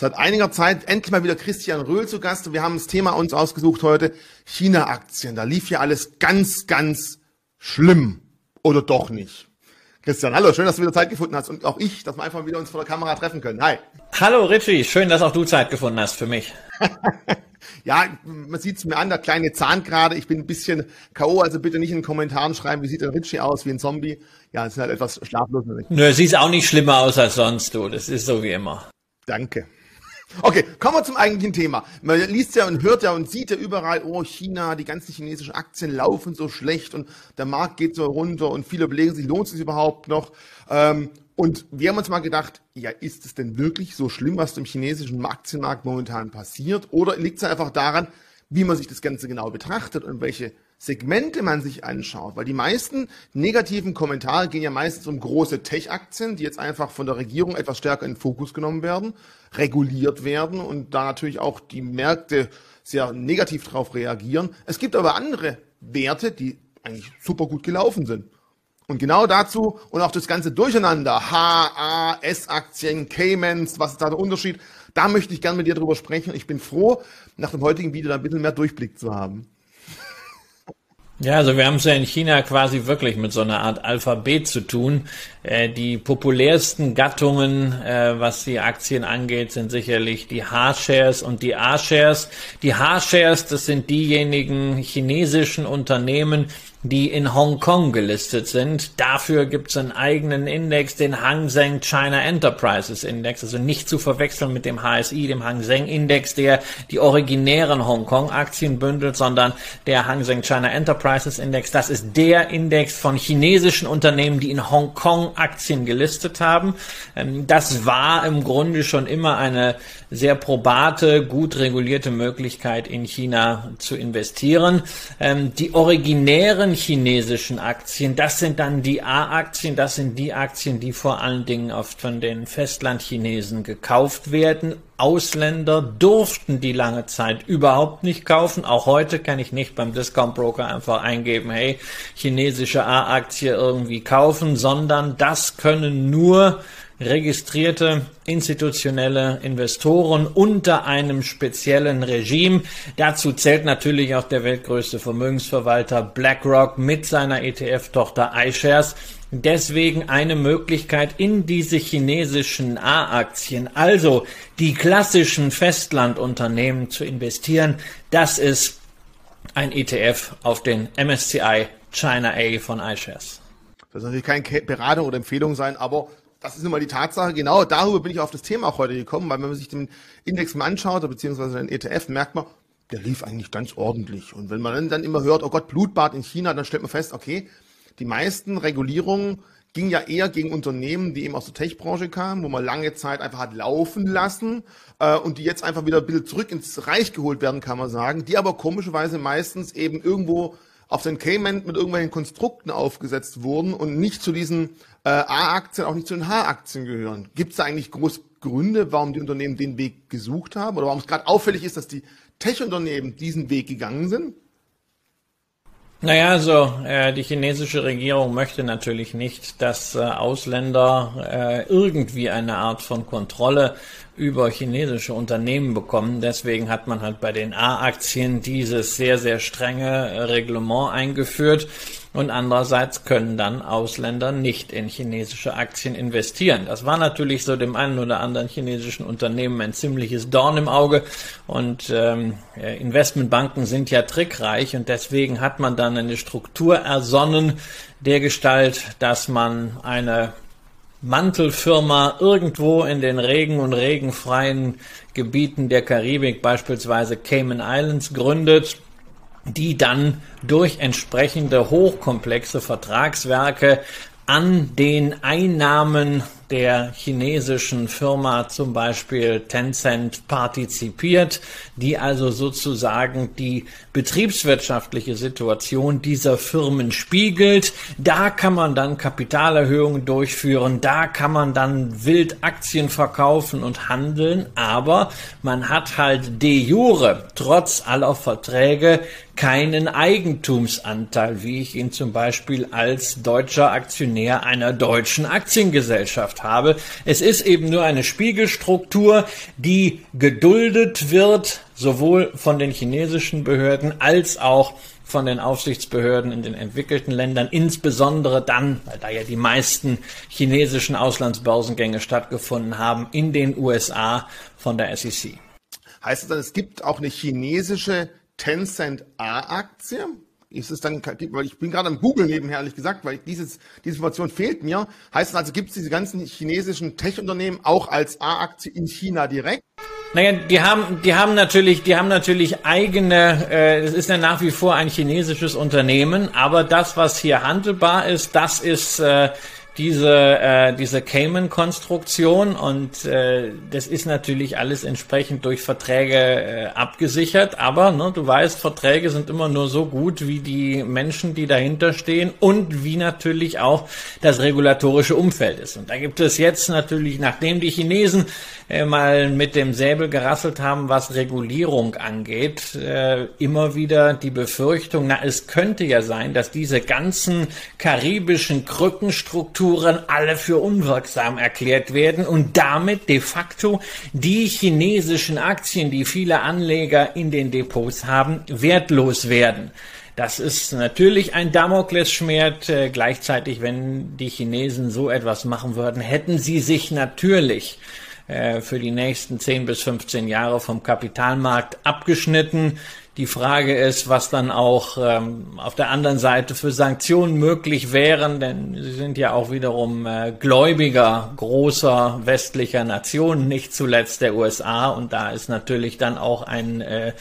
Seit einiger Zeit endlich mal wieder Christian Röhl zu Gast und wir haben das Thema uns ausgesucht heute, China-Aktien. Da lief ja alles ganz, ganz schlimm. Oder doch nicht. Christian, hallo, schön, dass du wieder Zeit gefunden hast und auch ich, dass wir einfach wieder uns vor der Kamera treffen können. Hi. Hallo Richie, schön, dass auch du Zeit gefunden hast für mich. ja, man sieht es mir an, der kleine Zahn gerade. Ich bin ein bisschen K.O., also bitte nicht in den Kommentaren schreiben, wie sieht der Richie aus, wie ein Zombie. Ja, es ist halt etwas schlaflos. Nö, siehst auch nicht schlimmer aus als sonst, du. Das ist so wie immer. Danke. Okay, kommen wir zum eigentlichen Thema. Man liest ja und hört ja und sieht ja überall, oh China, die ganzen chinesischen Aktien laufen so schlecht und der Markt geht so runter und viele überlegen sich, lohnt es sich überhaupt noch? Ähm, und wir haben uns mal gedacht, ja, ist es denn wirklich so schlimm, was im chinesischen Aktienmarkt momentan passiert? Oder liegt es einfach daran, wie man sich das Ganze genau betrachtet und welche Segmente man sich anschaut, weil die meisten negativen Kommentare gehen ja meistens um große Tech-Aktien, die jetzt einfach von der Regierung etwas stärker in den Fokus genommen werden, reguliert werden und da natürlich auch die Märkte sehr negativ darauf reagieren. Es gibt aber andere Werte, die eigentlich super gut gelaufen sind. Und genau dazu und auch das ganze Durcheinander, H, A, S-Aktien, Caymans, was ist da der Unterschied? Da möchte ich gerne mit dir drüber sprechen. Ich bin froh, nach dem heutigen Video da ein bisschen mehr Durchblick zu haben. Ja, also wir haben es ja in China quasi wirklich mit so einer Art Alphabet zu tun. Äh, die populärsten Gattungen, äh, was die Aktien angeht, sind sicherlich die H-Shares und die A-Shares. Die H-Shares, das sind diejenigen chinesischen Unternehmen, die in Hongkong gelistet sind. Dafür gibt es einen eigenen Index, den Hang Seng China Enterprises Index, also nicht zu verwechseln mit dem HSI, dem Hang Seng Index, der die originären Hongkong-Aktien bündelt, sondern der Hang Seng China Enterprises Index, das ist der Index von chinesischen Unternehmen, die in Hongkong Aktien gelistet haben. Das war im Grunde schon immer eine sehr probate, gut regulierte Möglichkeit in China zu investieren. Die originären chinesischen Aktien, das sind dann die A-Aktien, das sind die Aktien, die vor allen Dingen oft von den Festlandchinesen gekauft werden. Ausländer durften die lange Zeit überhaupt nicht kaufen. Auch heute kann ich nicht beim Discount Broker einfach eingeben, hey, chinesische A-Aktie irgendwie kaufen, sondern das können nur registrierte institutionelle Investoren unter einem speziellen Regime. Dazu zählt natürlich auch der weltgrößte Vermögensverwalter BlackRock mit seiner ETF-Tochter iShares. Deswegen eine Möglichkeit in diese chinesischen A-Aktien, also die klassischen Festlandunternehmen zu investieren. Das ist ein ETF auf den MSCI China A von iShares. Das soll natürlich keine Beratung oder Empfehlung sein, aber das ist nun mal die Tatsache. Genau darüber bin ich auf das Thema auch heute gekommen, weil wenn man sich den Index mal anschaut, beziehungsweise den ETF, merkt man, der lief eigentlich ganz ordentlich. Und wenn man dann immer hört, oh Gott, Blutbad in China, dann stellt man fest, okay, die meisten Regulierungen gingen ja eher gegen Unternehmen, die eben aus der Tech-Branche kamen, wo man lange Zeit einfach hat laufen lassen äh, und die jetzt einfach wieder ein bisschen zurück ins Reich geholt werden, kann man sagen, die aber komischerweise meistens eben irgendwo auf den Cayman mit irgendwelchen Konstrukten aufgesetzt wurden und nicht zu diesen äh, A-Aktien, auch nicht zu den H-Aktien gehören. Gibt es da eigentlich groß Gründe, warum die Unternehmen den Weg gesucht haben oder warum es gerade auffällig ist, dass die Tech-Unternehmen diesen Weg gegangen sind? Naja, also äh, die chinesische Regierung möchte natürlich nicht, dass äh, Ausländer äh, irgendwie eine Art von Kontrolle über chinesische Unternehmen bekommen. Deswegen hat man halt bei den A-Aktien dieses sehr, sehr strenge Reglement eingeführt. Und andererseits können dann Ausländer nicht in chinesische Aktien investieren. Das war natürlich so dem einen oder anderen chinesischen Unternehmen ein ziemliches Dorn im Auge. Und ähm, Investmentbanken sind ja trickreich und deswegen hat man dann eine Struktur ersonnen der Gestalt, dass man eine Mantelfirma irgendwo in den regen- und regenfreien Gebieten der Karibik, beispielsweise Cayman Islands, gründet, die dann durch entsprechende hochkomplexe Vertragswerke an den Einnahmen der chinesischen Firma zum Beispiel Tencent partizipiert, die also sozusagen die betriebswirtschaftliche Situation dieser Firmen spiegelt. Da kann man dann Kapitalerhöhungen durchführen, da kann man dann wild Aktien verkaufen und handeln, aber man hat halt de jure, trotz aller Verträge, keinen Eigentumsanteil, wie ich ihn zum Beispiel als deutscher Aktionär einer deutschen Aktiengesellschaft habe. Es ist eben nur eine Spiegelstruktur, die geduldet wird, sowohl von den chinesischen Behörden als auch von den Aufsichtsbehörden in den entwickelten Ländern, insbesondere dann, weil da ja die meisten chinesischen Auslandsbörsengänge stattgefunden haben, in den USA von der SEC. Heißt das dann, es gibt auch eine chinesische Tencent A-Aktie? Ist es dann, weil ich bin gerade am Google nebenher, ehrlich gesagt, weil dieses, diese Information fehlt mir. Heißt also, gibt es diese ganzen chinesischen Tech-Unternehmen auch als A-Aktie in China direkt? Naja, die haben, die haben natürlich, die haben natürlich eigene, äh, es ist ja nach wie vor ein chinesisches Unternehmen, aber das, was hier handelbar ist, das ist äh, diese, äh, diese Cayman-Konstruktion und äh, das ist natürlich alles entsprechend durch Verträge äh, abgesichert, aber ne, du weißt, Verträge sind immer nur so gut wie die Menschen, die dahinter stehen und wie natürlich auch das regulatorische Umfeld ist. Und da gibt es jetzt natürlich, nachdem die Chinesen äh, mal mit dem Säbel gerasselt haben, was Regulierung angeht, äh, immer wieder die Befürchtung, na, es könnte ja sein, dass diese ganzen karibischen Krückenstrukturen alle für unwirksam erklärt werden und damit de facto die chinesischen Aktien, die viele Anleger in den Depots haben, wertlos werden. Das ist natürlich ein Damoklesschwert. Äh, gleichzeitig, wenn die Chinesen so etwas machen würden, hätten sie sich natürlich äh, für die nächsten 10 bis 15 Jahre vom Kapitalmarkt abgeschnitten. Die Frage ist, was dann auch ähm, auf der anderen Seite für Sanktionen möglich wären, denn sie sind ja auch wiederum äh, Gläubiger großer westlicher Nationen, nicht zuletzt der USA. Und da ist natürlich dann auch ein äh,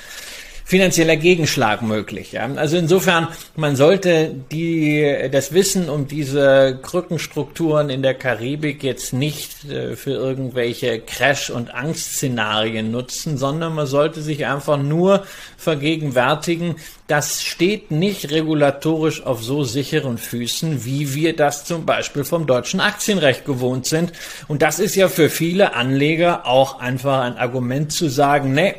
finanzieller Gegenschlag möglich. Ja? Also insofern, man sollte die, das Wissen um diese Krückenstrukturen in der Karibik jetzt nicht äh, für irgendwelche Crash- und Angstszenarien nutzen, sondern man sollte sich einfach nur vergegenwärtigen, das steht nicht regulatorisch auf so sicheren Füßen, wie wir das zum Beispiel vom deutschen Aktienrecht gewohnt sind. Und das ist ja für viele Anleger auch einfach ein Argument zu sagen, nee,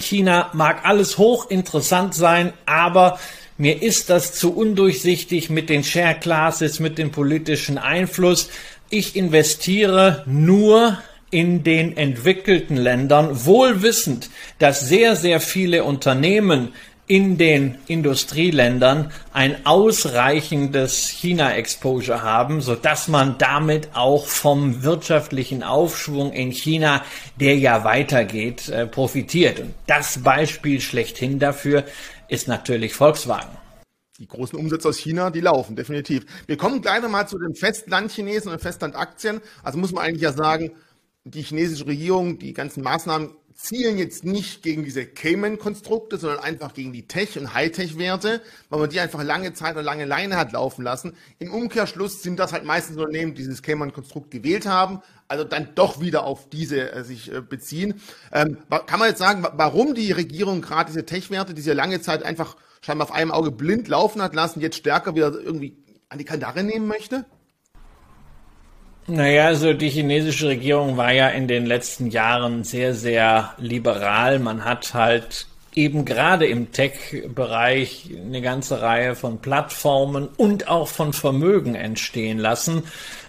China mag alles hochinteressant sein, aber mir ist das zu undurchsichtig mit den Share Classes, mit dem politischen Einfluss. Ich investiere nur in den entwickelten Ländern, wohl wissend, dass sehr, sehr viele Unternehmen in den Industrieländern ein ausreichendes China-Exposure haben, so dass man damit auch vom wirtschaftlichen Aufschwung in China, der ja weitergeht, äh, profitiert. Und das Beispiel schlechthin dafür ist natürlich Volkswagen. Die großen Umsätze aus China, die laufen, definitiv. Wir kommen gleich nochmal zu den Festlandchinesen und Festlandaktien. Also muss man eigentlich ja sagen, die chinesische Regierung, die ganzen Maßnahmen zielen jetzt nicht gegen diese Cayman-Konstrukte, sondern einfach gegen die Tech- und Hightech-Werte, weil man die einfach lange Zeit und lange Leine hat laufen lassen. Im Umkehrschluss sind das halt meistens Unternehmen, die dieses Cayman-Konstrukt gewählt haben, also dann doch wieder auf diese äh, sich äh, beziehen. Ähm, kann man jetzt sagen, warum die Regierung gerade diese Tech-Werte, die sie lange Zeit einfach scheinbar auf einem Auge blind laufen hat lassen, jetzt stärker wieder irgendwie an die Kandare nehmen möchte? Naja, also die chinesische Regierung war ja in den letzten Jahren sehr, sehr liberal. Man hat halt eben gerade im Tech-Bereich eine ganze Reihe von Plattformen und auch von Vermögen entstehen lassen.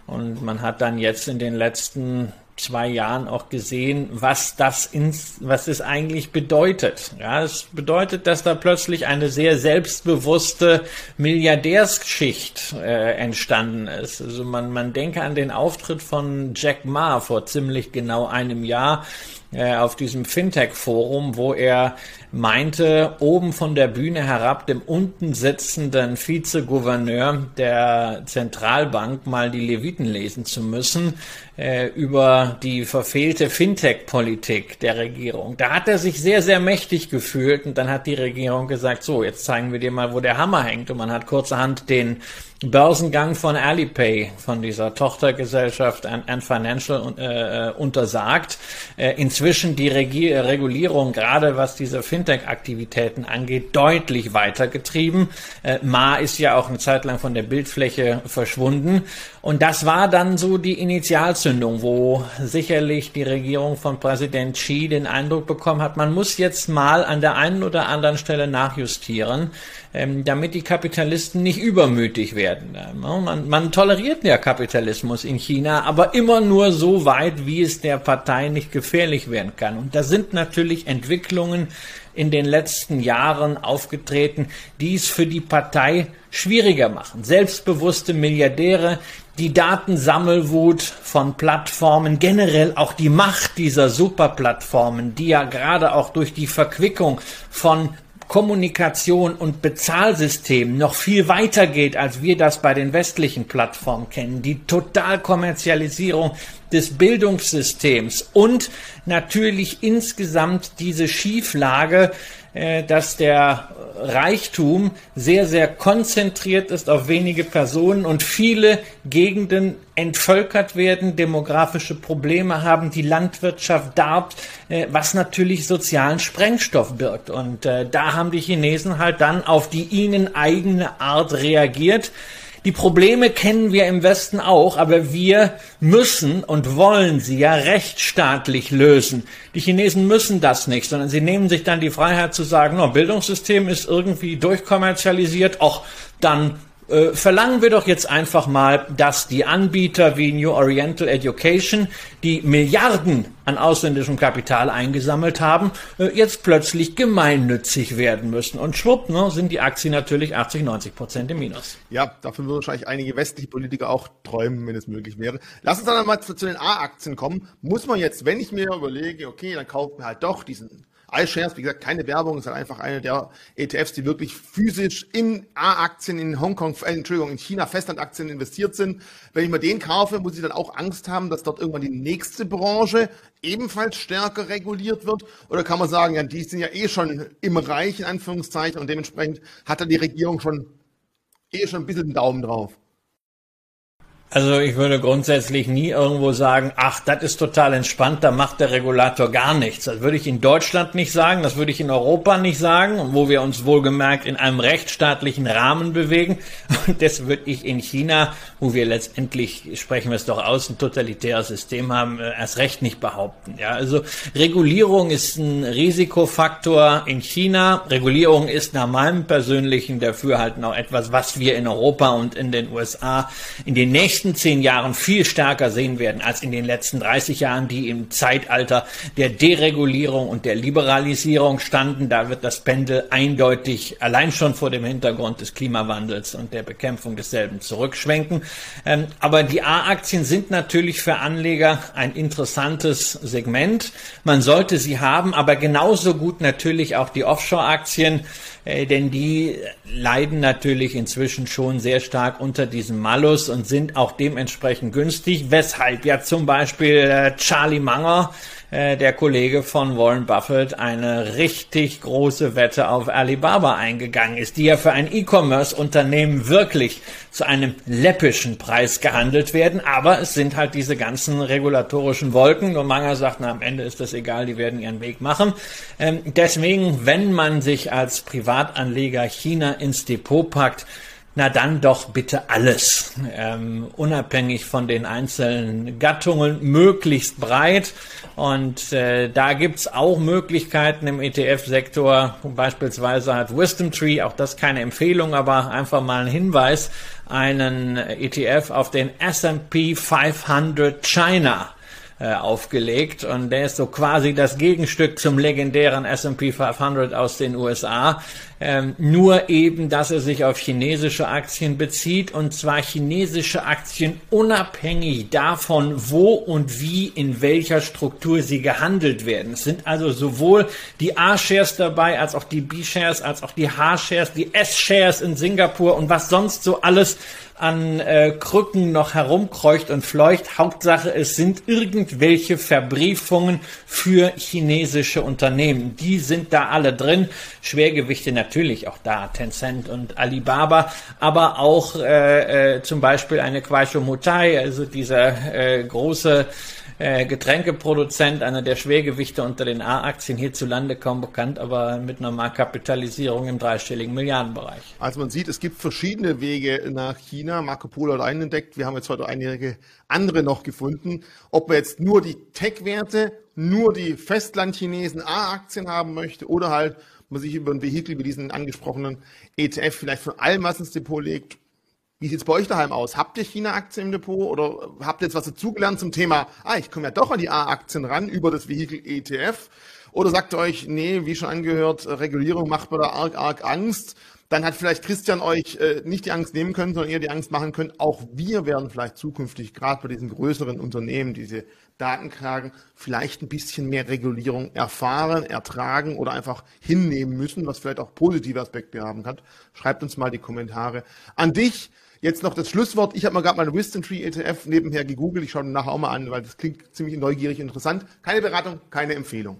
Und man hat dann jetzt in den letzten zwei Jahren auch gesehen, was das ins, was es eigentlich bedeutet. Ja, es bedeutet, dass da plötzlich eine sehr selbstbewusste Milliardärsschicht äh, entstanden ist. Also man, man denke an den Auftritt von Jack Ma vor ziemlich genau einem Jahr äh, auf diesem Fintech-Forum, wo er meinte, oben von der Bühne herab dem unten sitzenden Vizegouverneur der Zentralbank mal die Leviten lesen zu müssen äh, über die verfehlte Fintech-Politik der Regierung. Da hat er sich sehr, sehr mächtig gefühlt und dann hat die Regierung gesagt, so, jetzt zeigen wir dir mal, wo der Hammer hängt und man hat kurzerhand den Börsengang von Alipay, von dieser Tochtergesellschaft Ant Financial äh, äh, untersagt. Äh, inzwischen die Regie Regulierung, gerade was diese Fintech-Aktivitäten angeht, deutlich weitergetrieben. Äh, Ma ist ja auch eine Zeit lang von der Bildfläche verschwunden. Und das war dann so die Initialzündung, wo sicherlich die Regierung von Präsident Xi den Eindruck bekommen hat, man muss jetzt mal an der einen oder anderen Stelle nachjustieren, ähm, damit die Kapitalisten nicht übermütig werden. Man, man toleriert ja Kapitalismus in China, aber immer nur so weit, wie es der Partei nicht gefährlich werden kann. Und da sind natürlich Entwicklungen in den letzten Jahren aufgetreten, die es für die Partei schwieriger machen. Selbstbewusste Milliardäre, die Datensammelwut von Plattformen, generell auch die Macht dieser Superplattformen, die ja gerade auch durch die Verquickung von Kommunikation und Bezahlsystem noch viel weiter geht, als wir das bei den westlichen Plattformen kennen. Die Totalkommerzialisierung des Bildungssystems und natürlich insgesamt diese Schieflage, äh, dass der Reichtum sehr, sehr konzentriert ist auf wenige Personen und viele Gegenden entvölkert werden, demografische Probleme haben, die Landwirtschaft darbt, äh, was natürlich sozialen Sprengstoff birgt. Und äh, da haben die Chinesen halt dann auf die ihnen eigene Art reagiert. Die Probleme kennen wir im Westen auch, aber wir müssen und wollen sie ja rechtsstaatlich lösen. Die Chinesen müssen das nicht, sondern sie nehmen sich dann die Freiheit zu sagen, no, Bildungssystem ist irgendwie durchkommerzialisiert, auch dann äh, verlangen wir doch jetzt einfach mal, dass die Anbieter wie New Oriental Education, die Milliarden an ausländischem Kapital eingesammelt haben, äh, jetzt plötzlich gemeinnützig werden müssen. Und schwupp, ne, sind die Aktien natürlich 80, 90 Prozent im Minus. Ja, davon würden wahrscheinlich einige westliche Politiker auch träumen, wenn es möglich wäre. Lass uns dann mal zu, zu den A-Aktien kommen. Muss man jetzt, wenn ich mir überlege, okay, dann kaufen wir halt doch diesen iShares, wie gesagt, keine Werbung, ist halt einfach eine der ETFs, die wirklich physisch in A-Aktien in Hongkong, äh, Entschuldigung, in China Festlandaktien investiert sind. Wenn ich mir den kaufe, muss ich dann auch Angst haben, dass dort irgendwann die nächste Branche ebenfalls stärker reguliert wird? Oder kann man sagen, ja, die sind ja eh schon im Reich, in Anführungszeichen, und dementsprechend hat da die Regierung schon eh schon ein bisschen den Daumen drauf? Also ich würde grundsätzlich nie irgendwo sagen, ach, das ist total entspannt, da macht der Regulator gar nichts. Das würde ich in Deutschland nicht sagen, das würde ich in Europa nicht sagen, wo wir uns wohlgemerkt in einem rechtsstaatlichen Rahmen bewegen. Und das würde ich in China, wo wir letztendlich, sprechen wir es doch aus, ein totalitäres System haben, äh, erst recht nicht behaupten. Ja, also Regulierung ist ein Risikofaktor in China. Regulierung ist nach meinem persönlichen Dafürhalten auch etwas, was wir in Europa und in den USA in den nächsten nächsten zehn Jahren viel stärker sehen werden als in den letzten 30 Jahren, die im Zeitalter der Deregulierung und der Liberalisierung standen. Da wird das Pendel eindeutig allein schon vor dem Hintergrund des Klimawandels und der Bekämpfung desselben zurückschwenken. Ähm, aber die A-Aktien sind natürlich für Anleger ein interessantes Segment. Man sollte sie haben, aber genauso gut natürlich auch die Offshore-Aktien. Äh, denn die leiden natürlich inzwischen schon sehr stark unter diesem Malus und sind auch dementsprechend günstig, weshalb ja zum Beispiel äh, Charlie Munger äh, der Kollege von Warren Buffett eine richtig große Wette auf Alibaba eingegangen ist, die ja für ein E-Commerce-Unternehmen wirklich zu einem läppischen Preis gehandelt werden. Aber es sind halt diese ganzen regulatorischen Wolken. Und Manger sagt, na, am Ende ist das egal, die werden ihren Weg machen. Ähm, deswegen, wenn man sich als Privatanleger China ins Depot packt, na dann doch bitte alles, ähm, unabhängig von den einzelnen Gattungen, möglichst breit. Und äh, da gibt's auch Möglichkeiten im ETF-Sektor. Beispielsweise hat Wisdom Tree, auch das keine Empfehlung, aber einfach mal ein Hinweis, einen ETF auf den S&P 500 China äh, aufgelegt und der ist so quasi das Gegenstück zum legendären S&P 500 aus den USA. Ähm, nur eben, dass er sich auf chinesische Aktien bezieht und zwar chinesische Aktien unabhängig davon, wo und wie in welcher Struktur sie gehandelt werden. Es sind also sowohl die A-Shares dabei, als auch die B-Shares, als auch die H-Shares, die S-Shares in Singapur und was sonst so alles an äh, Krücken noch herumkreucht und fleucht. Hauptsache, es sind irgendwelche Verbriefungen für chinesische Unternehmen. Die sind da alle drin. Schwergewichte natürlich auch da, Tencent und Alibaba, aber auch äh, äh, zum Beispiel eine Kwaisho Mutai, also dieser äh, große äh, Getränkeproduzent, einer der Schwergewichte unter den A-Aktien hierzulande kaum bekannt, aber mit einer Marktkapitalisierung im dreistelligen Milliardenbereich. Also man sieht, es gibt verschiedene Wege nach China. Marco Polo hat einen entdeckt. Wir haben jetzt heute einige andere noch gefunden. Ob man jetzt nur die Tech-Werte, nur die Festlandchinesen A-Aktien haben möchte oder halt man sich über ein Vehikel wie diesen angesprochenen ETF vielleicht von allem was ins Depot legt, wie sieht's bei euch daheim aus? Habt ihr China-Aktien im Depot oder habt ihr jetzt was dazugelernt zum Thema, ah, ich komme ja doch an die A-Aktien ran über das Vehikel ETF? Oder sagt ihr euch, nee, wie schon angehört, Regulierung macht mir da arg, arg Angst? Dann hat vielleicht Christian euch äh, nicht die Angst nehmen können, sondern eher die Angst machen können. Auch wir werden vielleicht zukünftig, gerade bei diesen größeren Unternehmen, diese Datenkragen, vielleicht ein bisschen mehr Regulierung erfahren, ertragen oder einfach hinnehmen müssen, was vielleicht auch positive Aspekte haben kann. Schreibt uns mal die Kommentare. An dich, Jetzt noch das Schlusswort. Ich habe mal gerade meinen Wisdom Tree ETF nebenher gegoogelt. Ich schaue nachher auch mal an, weil das klingt ziemlich neugierig interessant. Keine Beratung, keine Empfehlung.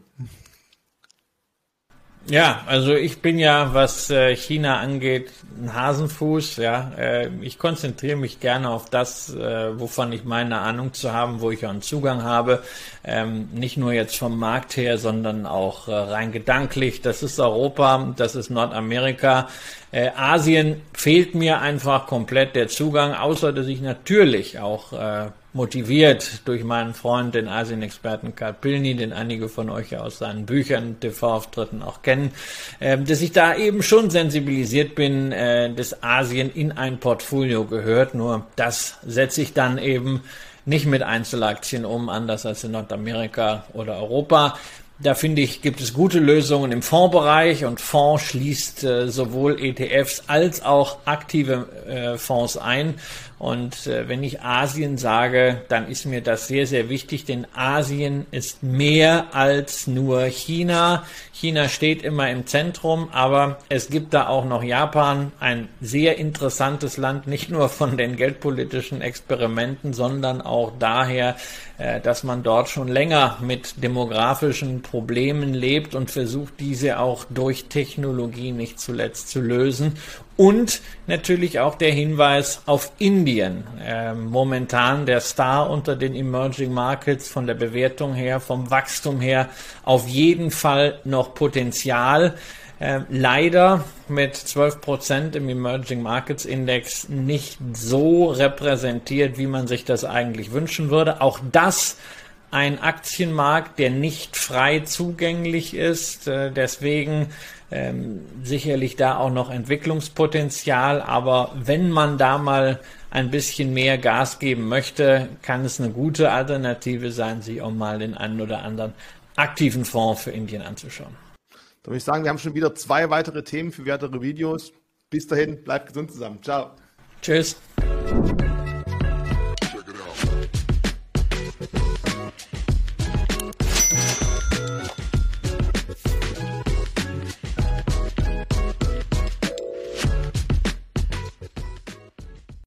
Ja, also ich bin ja, was äh, China angeht, ein Hasenfuß. Ja, äh, ich konzentriere mich gerne auf das, äh, wovon ich meine Ahnung zu haben, wo ich auch einen Zugang habe. Ähm, nicht nur jetzt vom Markt her, sondern auch rein gedanklich. Das ist Europa, das ist Nordamerika. Asien fehlt mir einfach komplett der Zugang, außer dass ich natürlich auch motiviert durch meinen Freund, den Asien-Experten Karl Pilny, den einige von euch aus seinen Büchern, TV-Auftritten auch kennen, äh, dass ich da eben schon sensibilisiert bin, äh, dass Asien in ein Portfolio gehört. Nur das setze ich dann eben nicht mit Einzelaktien um, anders als in Nordamerika oder Europa. Da finde ich, gibt es gute Lösungen im Fondsbereich und Fonds schließt äh, sowohl ETFs als auch aktive äh, Fonds ein. Und äh, wenn ich Asien sage, dann ist mir das sehr, sehr wichtig, denn Asien ist mehr als nur China. China steht immer im Zentrum, aber es gibt da auch noch Japan, ein sehr interessantes Land, nicht nur von den geldpolitischen Experimenten, sondern auch daher, dass man dort schon länger mit demografischen Problemen lebt und versucht, diese auch durch Technologie nicht zuletzt zu lösen. Und natürlich auch der Hinweis auf Indien. Äh, momentan der Star unter den Emerging Markets von der Bewertung her, vom Wachstum her, auf jeden Fall noch Potenzial. Äh, leider mit 12 Prozent im Emerging Markets Index nicht so repräsentiert, wie man sich das eigentlich wünschen würde. Auch das ein Aktienmarkt, der nicht frei zugänglich ist. Äh, deswegen ähm, sicherlich da auch noch Entwicklungspotenzial. Aber wenn man da mal ein bisschen mehr Gas geben möchte, kann es eine gute Alternative sein, sich auch mal den einen oder anderen aktiven Fonds für Indien anzuschauen. Da würde ich sagen, wir haben schon wieder zwei weitere Themen für weitere Videos. Bis dahin, bleibt gesund zusammen. Ciao. Tschüss.